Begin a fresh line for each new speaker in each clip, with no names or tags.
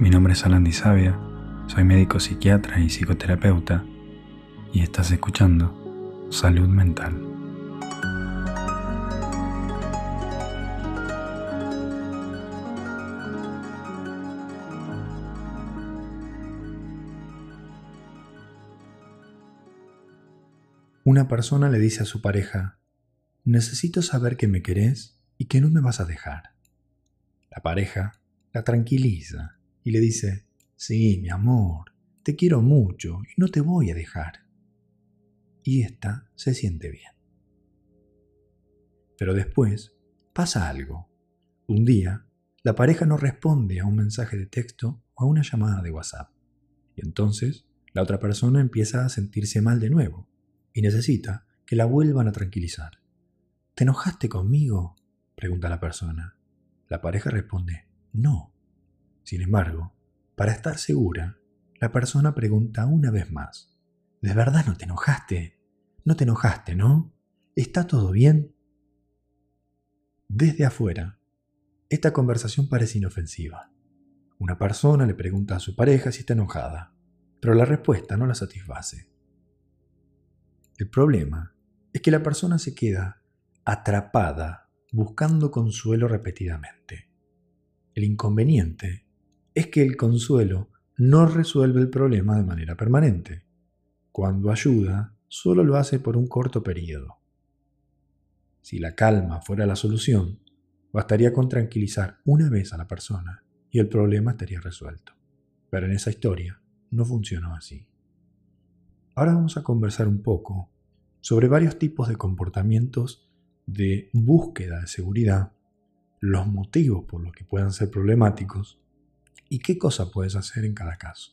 Mi nombre es Alan Sabia, soy médico psiquiatra y psicoterapeuta y estás escuchando Salud Mental. Una persona le dice a su pareja, necesito saber que me querés y que no me vas a dejar. La pareja la tranquiliza y le dice, sí, mi amor, te quiero mucho y no te voy a dejar. Y ésta se siente bien. Pero después pasa algo. Un día, la pareja no responde a un mensaje de texto o a una llamada de WhatsApp. Y entonces la otra persona empieza a sentirse mal de nuevo y necesita que la vuelvan a tranquilizar. ¿Te enojaste conmigo? pregunta la persona. La pareja responde, no. Sin embargo, para estar segura, la persona pregunta una vez más. ¿De verdad no te enojaste? No te enojaste, ¿no? ¿Está todo bien? Desde afuera, esta conversación parece inofensiva. Una persona le pregunta a su pareja si está enojada, pero la respuesta no la satisface. El problema es que la persona se queda atrapada buscando consuelo repetidamente. El inconveniente es que el consuelo no resuelve el problema de manera permanente. Cuando ayuda, solo lo hace por un corto periodo. Si la calma fuera la solución, bastaría con tranquilizar una vez a la persona y el problema estaría resuelto. Pero en esa historia no funcionó así. Ahora vamos a conversar un poco sobre varios tipos de comportamientos de búsqueda de seguridad, los motivos por los que puedan ser problemáticos y qué cosa puedes hacer en cada caso.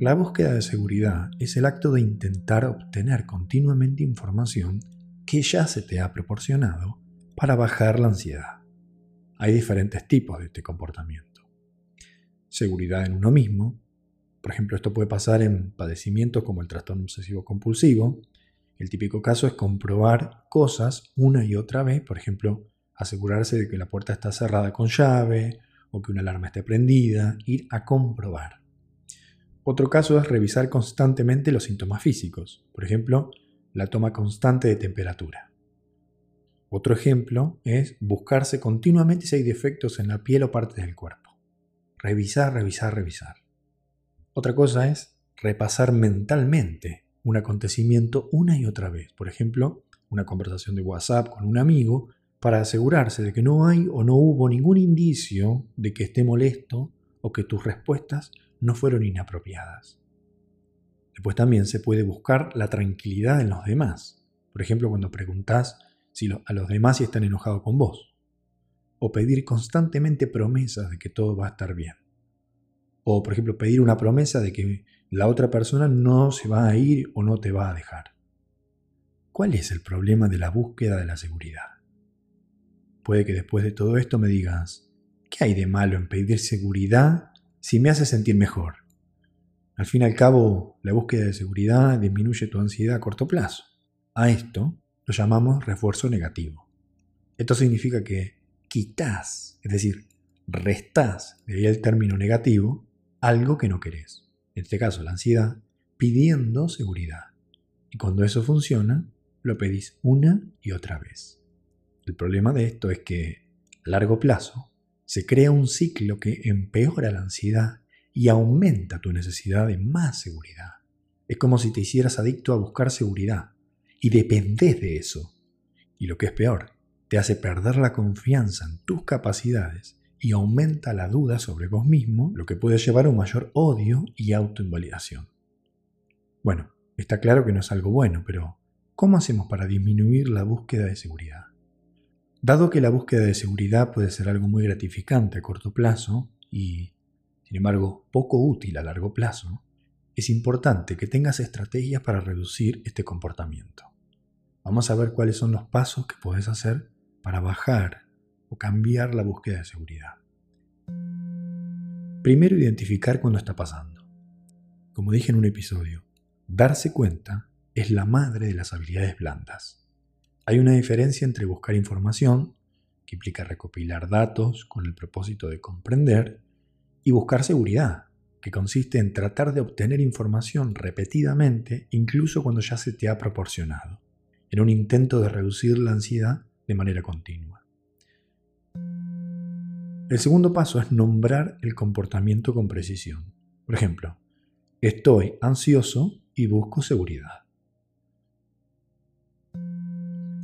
La búsqueda de seguridad es el acto de intentar obtener continuamente información que ya se te ha proporcionado para bajar la ansiedad. Hay diferentes tipos de este comportamiento. Seguridad en uno mismo. Por ejemplo, esto puede pasar en padecimientos como el trastorno obsesivo compulsivo. El típico caso es comprobar cosas una y otra vez, por ejemplo, asegurarse de que la puerta está cerrada con llave o que una alarma esté prendida, ir a comprobar. Otro caso es revisar constantemente los síntomas físicos, por ejemplo, la toma constante de temperatura. Otro ejemplo es buscarse continuamente si hay defectos en la piel o partes del cuerpo. Revisar, revisar, revisar. Otra cosa es repasar mentalmente un acontecimiento una y otra vez. Por ejemplo, una conversación de WhatsApp con un amigo para asegurarse de que no hay o no hubo ningún indicio de que esté molesto o que tus respuestas no fueron inapropiadas. Después también se puede buscar la tranquilidad en los demás. Por ejemplo, cuando preguntas si a los demás si están enojados con vos. O pedir constantemente promesas de que todo va a estar bien. O, por ejemplo, pedir una promesa de que la otra persona no se va a ir o no te va a dejar. ¿Cuál es el problema de la búsqueda de la seguridad? Puede que después de todo esto me digas, ¿qué hay de malo en pedir seguridad si me hace sentir mejor? Al fin y al cabo, la búsqueda de seguridad disminuye tu ansiedad a corto plazo. A esto lo llamamos refuerzo negativo. Esto significa que quitas, es decir, restás, de ahí el término negativo, algo que no querés. En este caso, la ansiedad, pidiendo seguridad. Y cuando eso funciona, lo pedís una y otra vez. El problema de esto es que, a largo plazo, se crea un ciclo que empeora la ansiedad y aumenta tu necesidad de más seguridad. Es como si te hicieras adicto a buscar seguridad y dependes de eso. Y lo que es peor, te hace perder la confianza en tus capacidades y aumenta la duda sobre vos mismo, lo que puede llevar a un mayor odio y autoinvalidación. Bueno, está claro que no es algo bueno, pero ¿cómo hacemos para disminuir la búsqueda de seguridad? Dado que la búsqueda de seguridad puede ser algo muy gratificante a corto plazo y, sin embargo, poco útil a largo plazo, es importante que tengas estrategias para reducir este comportamiento. Vamos a ver cuáles son los pasos que puedes hacer para bajar o cambiar la búsqueda de seguridad. Primero, identificar cuándo está pasando. Como dije en un episodio, darse cuenta es la madre de las habilidades blandas. Hay una diferencia entre buscar información, que implica recopilar datos con el propósito de comprender, y buscar seguridad, que consiste en tratar de obtener información repetidamente incluso cuando ya se te ha proporcionado, en un intento de reducir la ansiedad de manera continua. El segundo paso es nombrar el comportamiento con precisión. Por ejemplo, estoy ansioso y busco seguridad.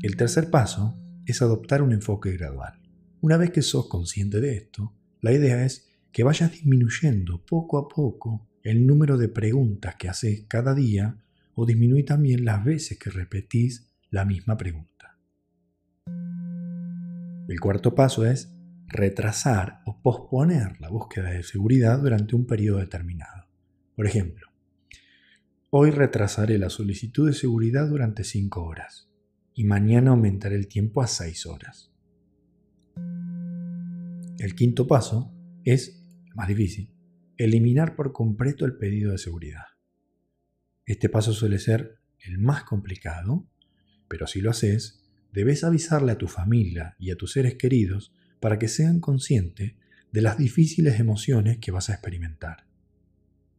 El tercer paso es adoptar un enfoque gradual. Una vez que sos consciente de esto, la idea es que vayas disminuyendo poco a poco el número de preguntas que haces cada día o disminuye también las veces que repetís la misma pregunta. El cuarto paso es retrasar o posponer la búsqueda de seguridad durante un periodo determinado. Por ejemplo, hoy retrasaré la solicitud de seguridad durante 5 horas y mañana aumentaré el tiempo a 6 horas. El quinto paso es más difícil, eliminar por completo el pedido de seguridad. Este paso suele ser el más complicado, pero si lo haces, debes avisarle a tu familia y a tus seres queridos para que sean conscientes de las difíciles emociones que vas a experimentar.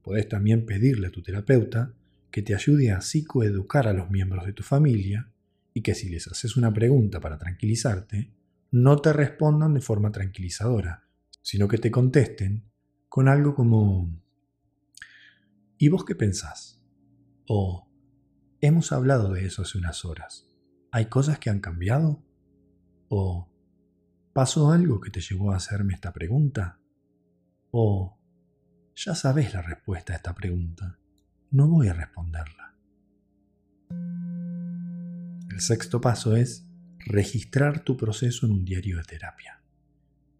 Puedes también pedirle a tu terapeuta que te ayude a psicoeducar a los miembros de tu familia y que si les haces una pregunta para tranquilizarte, no te respondan de forma tranquilizadora, sino que te contesten con algo como, ¿y vos qué pensás? O, hemos hablado de eso hace unas horas. ¿Hay cosas que han cambiado? O, ¿pasó algo que te llevó a hacerme esta pregunta? O, ya sabes la respuesta a esta pregunta. No voy a responderla. El sexto paso es registrar tu proceso en un diario de terapia.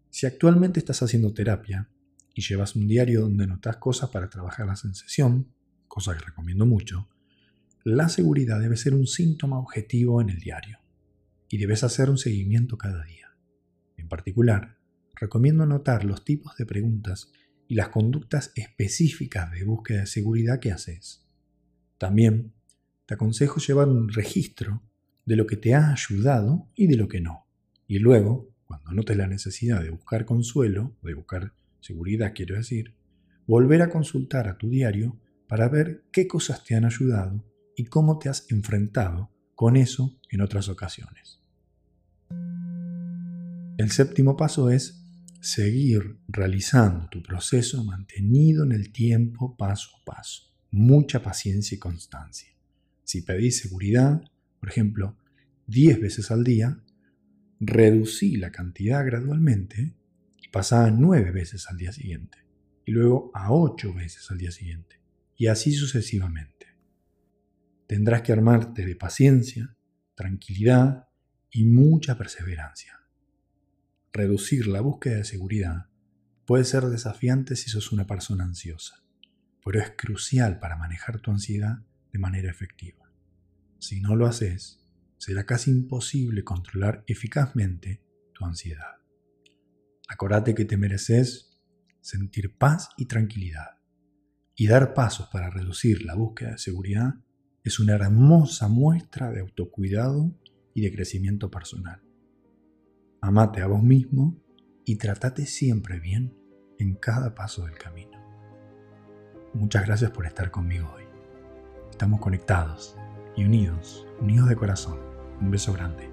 Si actualmente estás haciendo terapia, y llevas un diario donde notas cosas para trabajarlas en sesión, cosa que recomiendo mucho, la seguridad debe ser un síntoma objetivo en el diario y debes hacer un seguimiento cada día. En particular, recomiendo anotar los tipos de preguntas y las conductas específicas de búsqueda de seguridad que haces. También te aconsejo llevar un registro de lo que te ha ayudado y de lo que no. Y luego, cuando notes la necesidad de buscar consuelo, de buscar seguridad quiero decir, volver a consultar a tu diario para ver qué cosas te han ayudado y cómo te has enfrentado con eso en otras ocasiones. El séptimo paso es seguir realizando tu proceso mantenido en el tiempo paso a paso. Mucha paciencia y constancia. Si pedís seguridad, por ejemplo, 10 veces al día, reducí la cantidad gradualmente pasaba nueve veces al día siguiente, y luego a ocho veces al día siguiente, y así sucesivamente. Tendrás que armarte de paciencia, tranquilidad y mucha perseverancia. Reducir la búsqueda de seguridad puede ser desafiante si sos una persona ansiosa, pero es crucial para manejar tu ansiedad de manera efectiva. Si no lo haces, será casi imposible controlar eficazmente tu ansiedad. Acordate que te mereces sentir paz y tranquilidad. Y dar pasos para reducir la búsqueda de seguridad es una hermosa muestra de autocuidado y de crecimiento personal. Amate a vos mismo y tratate siempre bien en cada paso del camino. Muchas gracias por estar conmigo hoy. Estamos conectados y unidos, unidos de corazón. Un beso grande.